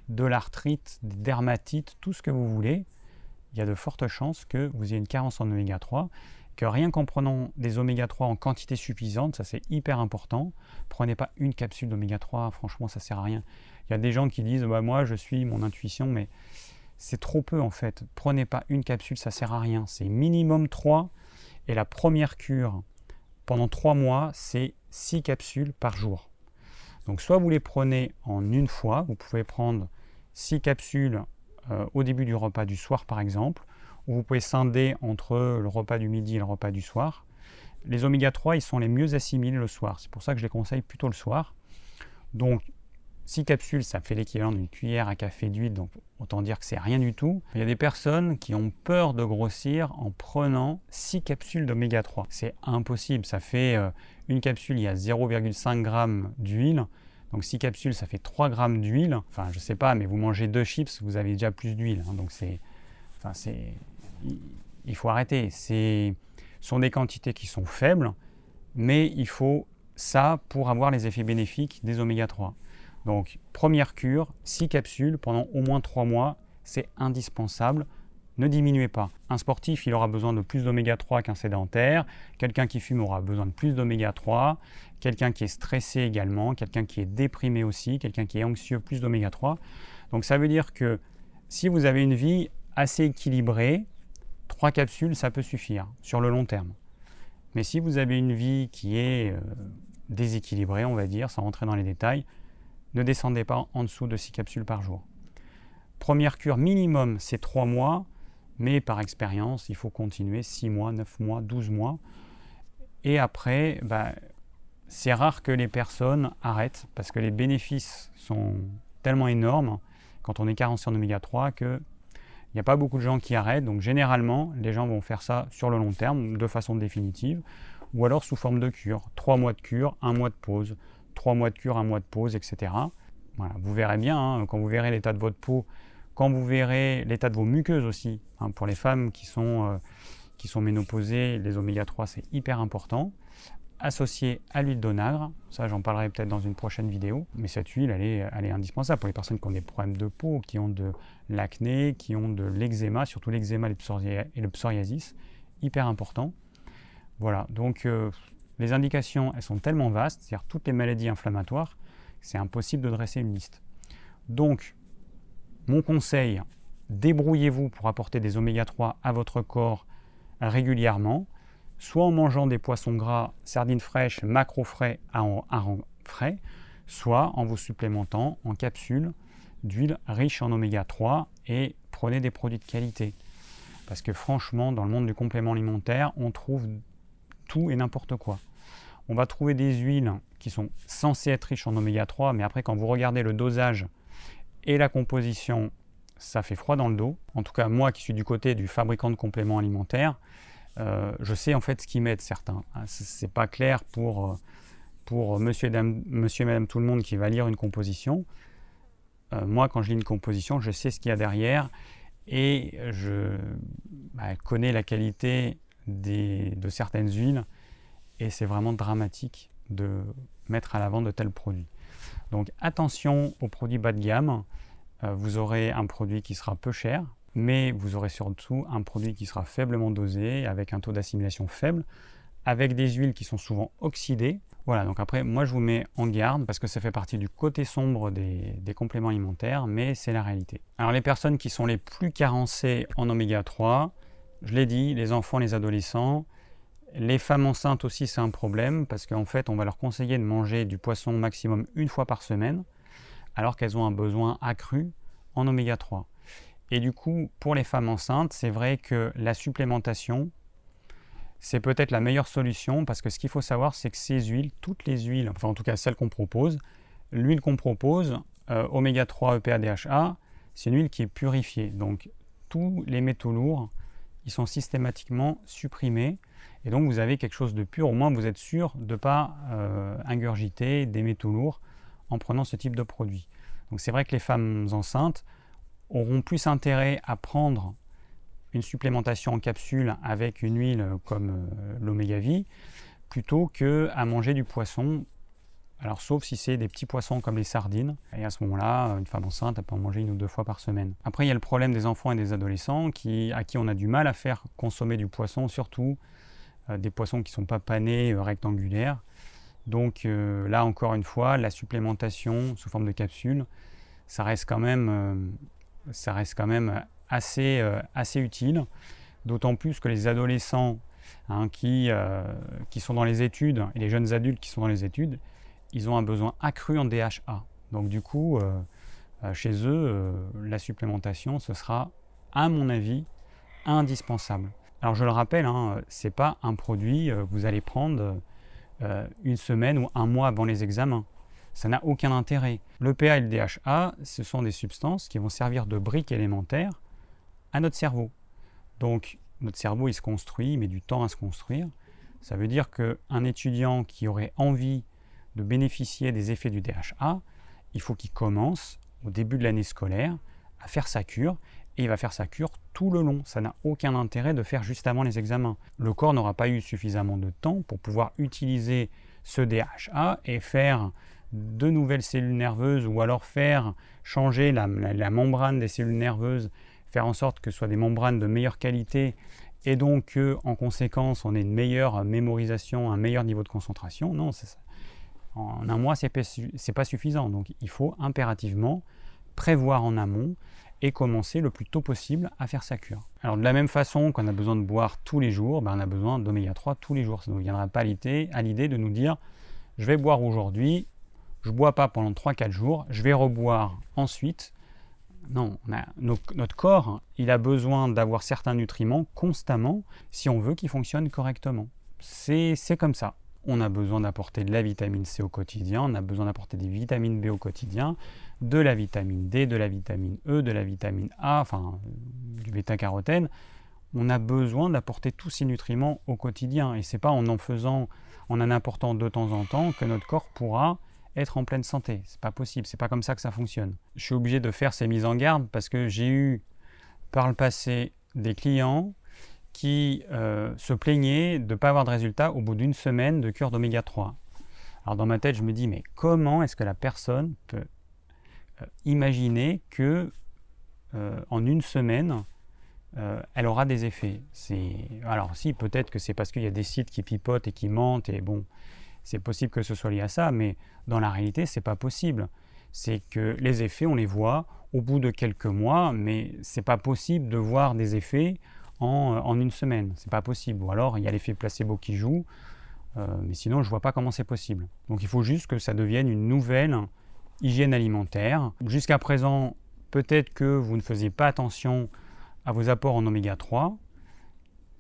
de l'arthrite, des dermatites, tout ce que vous voulez, il y a de fortes chances que vous ayez une carence en oméga 3, que rien qu'en prenant des oméga 3 en quantité suffisante, ça c'est hyper important, prenez pas une capsule d'oméga 3, franchement ça sert à rien. Il y a des gens qui disent bah, moi je suis mon intuition, mais c'est trop peu en fait. Prenez pas une capsule, ça sert à rien. C'est minimum 3. Et la première cure, pendant 3 mois, c'est 6 capsules par jour. Donc soit vous les prenez en une fois, vous pouvez prendre 6 capsules euh, au début du repas du soir par exemple, ou vous pouvez scinder entre le repas du midi et le repas du soir. Les oméga 3, ils sont les mieux assimilés le soir. C'est pour ça que je les conseille plutôt le soir. Donc 6 capsules, ça fait l'équivalent d'une cuillère à café d'huile, donc autant dire que c'est rien du tout. Il y a des personnes qui ont peur de grossir en prenant 6 capsules d'oméga 3. C'est impossible, ça fait euh, une capsule, il y a 0,5 g d'huile. Donc 6 capsules, ça fait 3 grammes d'huile. Enfin, je sais pas, mais vous mangez deux chips, vous avez déjà plus d'huile. Hein. donc c'est, enfin c'est, il faut arrêter. Ce sont des quantités qui sont faibles, mais il faut ça pour avoir les effets bénéfiques des oméga 3. Donc, première cure, 6 capsules pendant au moins 3 mois, c'est indispensable. Ne diminuez pas. Un sportif, il aura besoin de plus d'oméga 3 qu'un sédentaire. Quelqu'un qui fume aura besoin de plus d'oméga 3. Quelqu'un qui est stressé également. Quelqu'un qui est déprimé aussi. Quelqu'un qui est anxieux, plus d'oméga 3. Donc ça veut dire que si vous avez une vie assez équilibrée, 3 capsules, ça peut suffire sur le long terme. Mais si vous avez une vie qui est euh, déséquilibrée, on va dire, sans rentrer dans les détails, ne descendez pas en dessous de 6 capsules par jour. Première cure minimum, c'est 3 mois, mais par expérience, il faut continuer 6 mois, 9 mois, 12 mois. Et après, bah, c'est rare que les personnes arrêtent parce que les bénéfices sont tellement énormes quand on est carencé en oméga 3 que il n'y a pas beaucoup de gens qui arrêtent. Donc généralement, les gens vont faire ça sur le long terme, de façon définitive, ou alors sous forme de cure. Trois mois de cure, un mois de pause, trois mois de cure, un mois de pause, etc. Vous verrez bien, hein, quand vous verrez l'état de votre peau, quand vous verrez l'état de vos muqueuses aussi, hein, pour les femmes qui sont, euh, qui sont ménopausées, les oméga 3 c'est hyper important associée à l'huile d'onagre. Ça, j'en parlerai peut-être dans une prochaine vidéo. Mais cette huile, elle est, elle est, indispensable pour les personnes qui ont des problèmes de peau, qui ont de l'acné, qui ont de l'eczéma, surtout l'eczéma et le psoriasis. Hyper important. Voilà, donc euh, les indications, elles sont tellement vastes, c'est-à-dire toutes les maladies inflammatoires, c'est impossible de dresser une liste. Donc, mon conseil, débrouillez-vous pour apporter des oméga 3 à votre corps régulièrement soit en mangeant des poissons gras, sardines fraîches, macro frais rang frais, soit en vous supplémentant en capsules d'huile riche en oméga 3 et prenez des produits de qualité. Parce que franchement, dans le monde du complément alimentaire, on trouve tout et n'importe quoi. On va trouver des huiles qui sont censées être riches en oméga 3, mais après quand vous regardez le dosage et la composition, ça fait froid dans le dos. En tout cas, moi qui suis du côté du fabricant de compléments alimentaires, euh, je sais en fait ce qui m'aide certains. Hein, c'est pas clair pour, euh, pour monsieur, et dame, monsieur madame tout le monde qui va lire une composition. Euh, moi, quand je lis une composition, je sais ce qu'il y a derrière et je bah, connais la qualité de certaines huiles et c'est vraiment dramatique de mettre à l'avant de tels produits. Donc attention aux produits bas de gamme. vous aurez un produit qui sera peu cher, mais vous aurez surtout un produit qui sera faiblement dosé, avec un taux d'assimilation faible, avec des huiles qui sont souvent oxydées. Voilà, donc après, moi je vous mets en garde parce que ça fait partie du côté sombre des, compléments alimentaires, mais c'est la réalité. Alors les personnes qui sont les plus carencées en oméga 3, je l'ai dit, les enfants, les adolescents, les femmes enceintes aussi c'est un problème parce qu'en fait on va leur conseiller de manger du poisson maximum une fois par semaine alors qu'elles ont un besoin accru en oméga 3. Et du coup, pour les femmes enceintes, c'est vrai que la supplémentation, c'est peut-être la meilleure solution parce que ce qu'il faut savoir, c'est que ces huiles, toutes les huiles, enfin en tout cas celles qu'on propose, l'huile qu'on propose, euh, oméga 3 EPA DHA, c'est une huile qui est purifiée. Donc tous les métaux lourds, ils sont systématiquement supprimés. Et donc vous avez quelque chose de pur, au moins vous êtes sûr de ne pas euh, ingurgiter des métaux lourds en prenant ce type de produit. Donc c'est vrai que les femmes enceintes, auront plus intérêt à prendre une supplémentation en capsule avec une huile comme euh, l'oméga V plutôt que à manger du poisson. Alors sauf si c'est des petits poissons comme les sardines, et à ce moment-là, une femme enceinte peut en manger une ou deux fois par semaine. Après, il y a le problème des enfants et des adolescents à qui on a du mal à faire consommer du poisson, surtout euh, des poissons qui ne sont pas panés euh, rectangulaires. Donc là, encore une fois, la supplémentation sous forme de capsule, ça reste quand même ça reste quand même assez, euh, assez utile, d'autant plus que les adolescents hein, qui, euh, qui sont dans les études et les jeunes adultes qui sont dans les études, ils ont un besoin accru en DHA. Donc du coup, euh, chez eux, la supplémentation, ce sera, à mon avis, indispensable. Alors je le rappelle, hein, ce n'est pas un produit que vous allez prendre une semaine ou un mois avant les examens. Ça n'a aucun intérêt. L'EPA et le DHA, ce sont des substances qui vont servir de briques élémentaires à notre cerveau. Donc notre cerveau, il se construit, il met du temps à se construire. Ça veut dire qu'un étudiant qui aurait envie de bénéficier des effets du DHA, il faut qu'il commence au début de l'année scolaire à faire sa cure et il va faire sa cure tout le long. Ça n'a aucun intérêt de faire juste avant les examens. Le corps n'aura pas eu suffisamment de temps pour pouvoir utiliser ce DHA et faire de nouvelles cellules nerveuses ou alors faire changer la, membrane des cellules nerveuses, faire en sorte que ce soit des membranes de meilleure qualité et donc en conséquence on ait une meilleure mémorisation, un meilleur niveau de concentration. Non, en un mois, ce n'est pas suffisant. Donc il faut impérativement prévoir en amont et commencer le plus tôt possible à faire sa cure. Alors de la même façon qu'on a besoin de boire tous les jours, ben, on a besoin d'oméga 3 tous les jours. Ça ne viendra pas à l'idée de nous dire je vais boire aujourd'hui, je ne bois pas pendant 3-4 jours, je vais reboire ensuite. Non, notre corps, il a besoin d'avoir certains nutriments constamment si on veut qu'il fonctionne correctement. C'est comme ça. On a besoin d'apporter de la vitamine C au quotidien, on a besoin d'apporter des vitamines B au quotidien, de la vitamine D, de la vitamine E, de la vitamine A, enfin du bêta-carotène. On a besoin d'apporter tous ces nutriments au quotidien et c'est pas en en faisant, en en apportant de temps en temps que notre corps pourra être en pleine santé. C'est pas possible, c'est pas comme ça que ça fonctionne. Je suis obligé de faire ces mises en garde parce que j'ai eu par le passé des clients qui euh, se plaignaient de ne pas avoir de résultat au bout d'une semaine de cure d'oméga 3. Alors dans ma tête, je me dis, mais comment est-ce que la personne peut euh, imaginer que euh, en une semaine, elle aura des effets? Alors si, peut-être que c'est parce qu'il y a des sites qui pipotent et qui mentent, et bon, c'est possible que ce soit lié à ça, mais dans la réalité, c'est pas possible. C'est que les effets, on les voit au bout de quelques mois, mais c'est pas possible de voir des effets en, en une semaine. C'est pas possible. Ou alors, il y a l'effet placebo qui joue, euh, mais sinon, je vois pas comment c'est possible. Donc, il faut juste que ça devienne une nouvelle hygiène alimentaire. Jusqu'à présent, peut-être que vous ne faisiez pas attention à vos apports en oméga 3.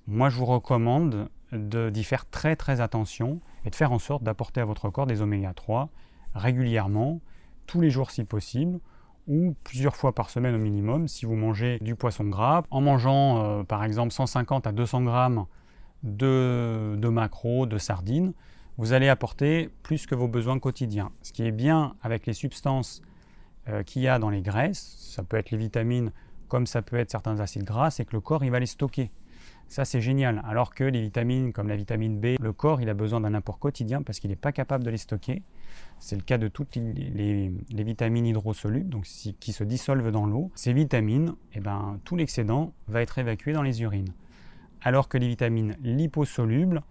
Moi, je vous recommande d'y faire très très attention et de faire en sorte d'apporter à votre corps des oméga 3 régulièrement, tous les jours si possible, ou plusieurs fois par semaine au minimum si vous mangez du poisson gras. En mangeant euh, par exemple 150 à 200 grammes de, de macros, de sardines, vous allez apporter plus que vos besoins quotidiens. Ce qui est bien avec les substances euh, qu'il y a dans les graisses, ça peut être les vitamines comme ça peut être certains acides gras, c'est que le corps va les stocker. Ça, c'est génial. Alors que les vitamines, comme la vitamine B, le corps, a besoin d'un apport quotidien parce qu'il n'est pas capable de les stocker. C'est le cas de toutes les, vitamines hydrosolubles, donc qui se dissolvent dans l'eau. Ces vitamines, eh ben, tout l'excédent va être évacué dans les urines. Alors que les vitamines liposolubles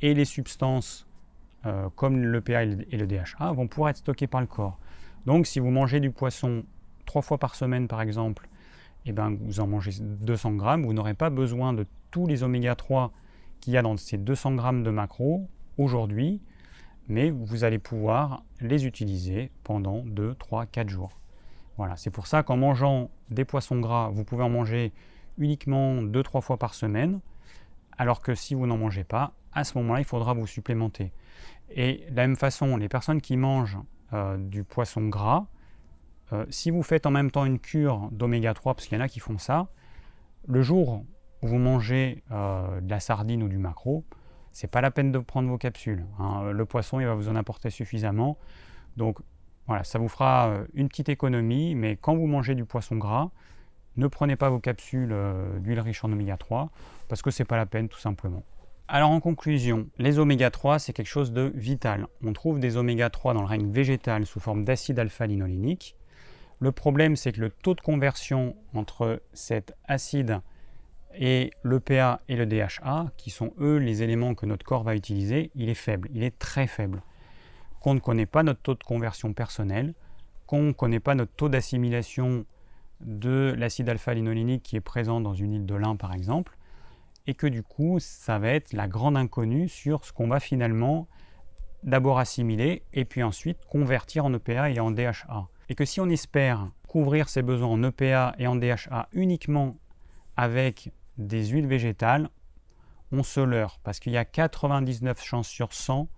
et les substances euh, comme le PA et le DHA vont pouvoir être stockées par le corps. Donc si vous mangez du poisson trois fois par semaine par exemple, eh ben, vous en mangez 200 grammes, vous n'aurez pas besoin de tous les oméga 3 qu'il y a dans ces 200 grammes de macros aujourd'hui, mais vous allez pouvoir les utiliser pendant 2, 3, 4 jours. Voilà, c'est pour ça qu'en mangeant des poissons gras, vous pouvez en manger uniquement 2-3 fois par semaine, alors que si vous n'en mangez pas, à ce moment-là, il faudra vous supplémenter. Et de la même façon, les personnes qui mangent euh, du poisson gras, euh, si vous faites en même temps une cure d'oméga 3, parce qu'il y en a qui font ça, le jour où vous mangez euh, de la sardine ou du maquereau, c'est pas la peine de prendre vos capsules. Hein. Le poisson, il va vous en apporter suffisamment. Donc voilà, ça vous fera euh, une petite économie, mais quand vous mangez du poisson gras, ne prenez pas vos capsules d'huile riche en oméga 3 parce que c'est pas la peine tout simplement. Alors en conclusion, les oméga 3 c'est quelque chose de vital. On trouve des oméga 3 dans le règne végétal sous forme d'acide alpha-linolénique. Le problème, c'est que le taux de conversion entre cet acide et le PA et le DHA, qui sont eux les éléments que notre corps va utiliser, il est faible, il est très faible. Qu'on ne connaît pas notre taux de conversion personnel, qu'on ne connaît pas notre taux d'assimilation de l'acide alpha-linolénique qui est présent dans une île de lin par exemple, et que du coup ça va être la grande inconnue sur ce qu'on va finalement d'abord assimiler et puis ensuite convertir en EPA et en DHA et que si on espère couvrir ses besoins en EPA et en DHA uniquement avec des huiles végétales, on se leurre parce qu'il y a 99 chances sur 100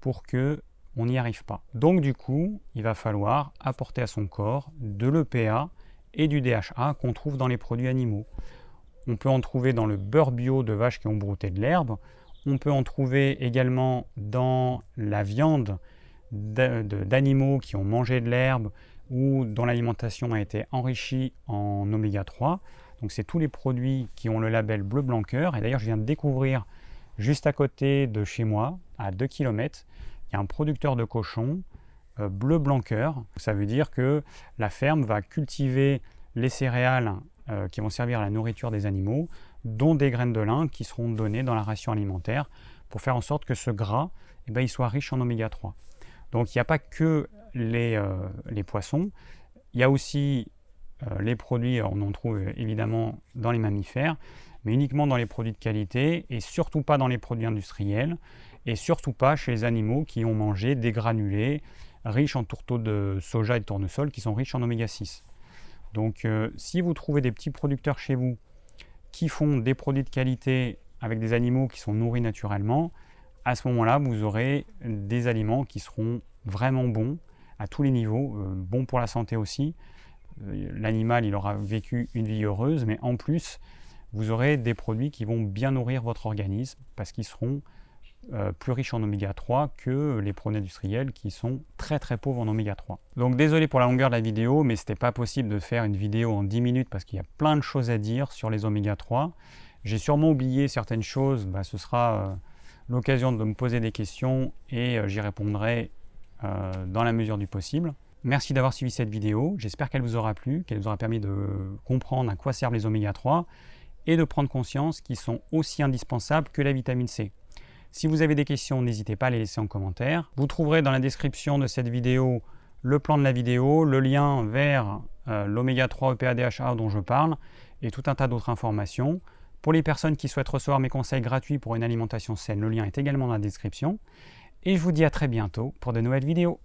pour que on n'y arrive pas. Donc du coup, il va falloir apporter à son corps de l'EPA et du DHA qu'on trouve dans les produits animaux. On peut en trouver dans le beurre bio de vaches qui ont brouté de l'herbe. On peut en trouver également dans la viande d'animaux qui ont mangé de l'herbe ou dont l'alimentation a été enrichie en oméga 3. Donc c'est tous les produits qui ont le label bleu blanc cœur. Et d'ailleurs je viens de découvrir juste à côté de chez moi, à 2 km, il y a un producteur de cochons euh, bleu blanc. Ça veut dire que la ferme va cultiver les céréales euh, qui vont servir à la nourriture des animaux, dont des graines de lin qui seront données dans la ration alimentaire pour faire en sorte que ce gras eh ben, il soit riche en oméga 3. Donc il n'y a pas que les, euh, les, poissons, il y a aussi les produits, on en trouve évidemment dans les mammifères, mais uniquement dans les produits de qualité et surtout pas dans les produits industriels et surtout pas chez les animaux qui ont mangé des granulés riches en tourteaux de soja et de tournesol qui sont riches en oméga 6. Donc euh, si vous trouvez des petits producteurs chez vous qui font des produits de qualité avec des animaux qui sont nourris naturellement, à ce moment-là, vous aurez des aliments qui seront vraiment bons à tous les niveaux, euh, bons pour la santé aussi. Euh, l'animal, il aura vécu une vie heureuse, mais en plus, vous aurez des produits qui vont bien nourrir votre organisme parce qu'ils seront euh, plus riches en oméga 3 que les produits industriels qui sont très très pauvres en oméga 3. Donc désolé pour la longueur de la vidéo, mais ce n'était pas possible de faire une vidéo en 10 minutes parce qu'il y a plein de choses à dire sur les oméga 3. J'ai sûrement oublié certaines choses, bah, ce sera euh, l'occasion de me poser des questions et j'y répondrai dans la mesure du possible. Merci d'avoir suivi cette vidéo, j'espère qu'elle vous aura plu, qu'elle vous aura permis de comprendre à quoi servent les oméga 3 et de prendre conscience qu'ils sont aussi indispensables que la vitamine C. Si vous avez des questions, n'hésitez pas à les laisser en commentaire. Vous trouverez dans la description de cette vidéo le plan de la vidéo, le lien vers euh, l'oméga 3 EPA-DHA dont je parle et tout un tas d'autres informations. Pour les personnes qui souhaitent recevoir mes conseils gratuits pour une alimentation saine, le lien est également dans la description et je vous dis à très bientôt pour de nouvelles vidéos.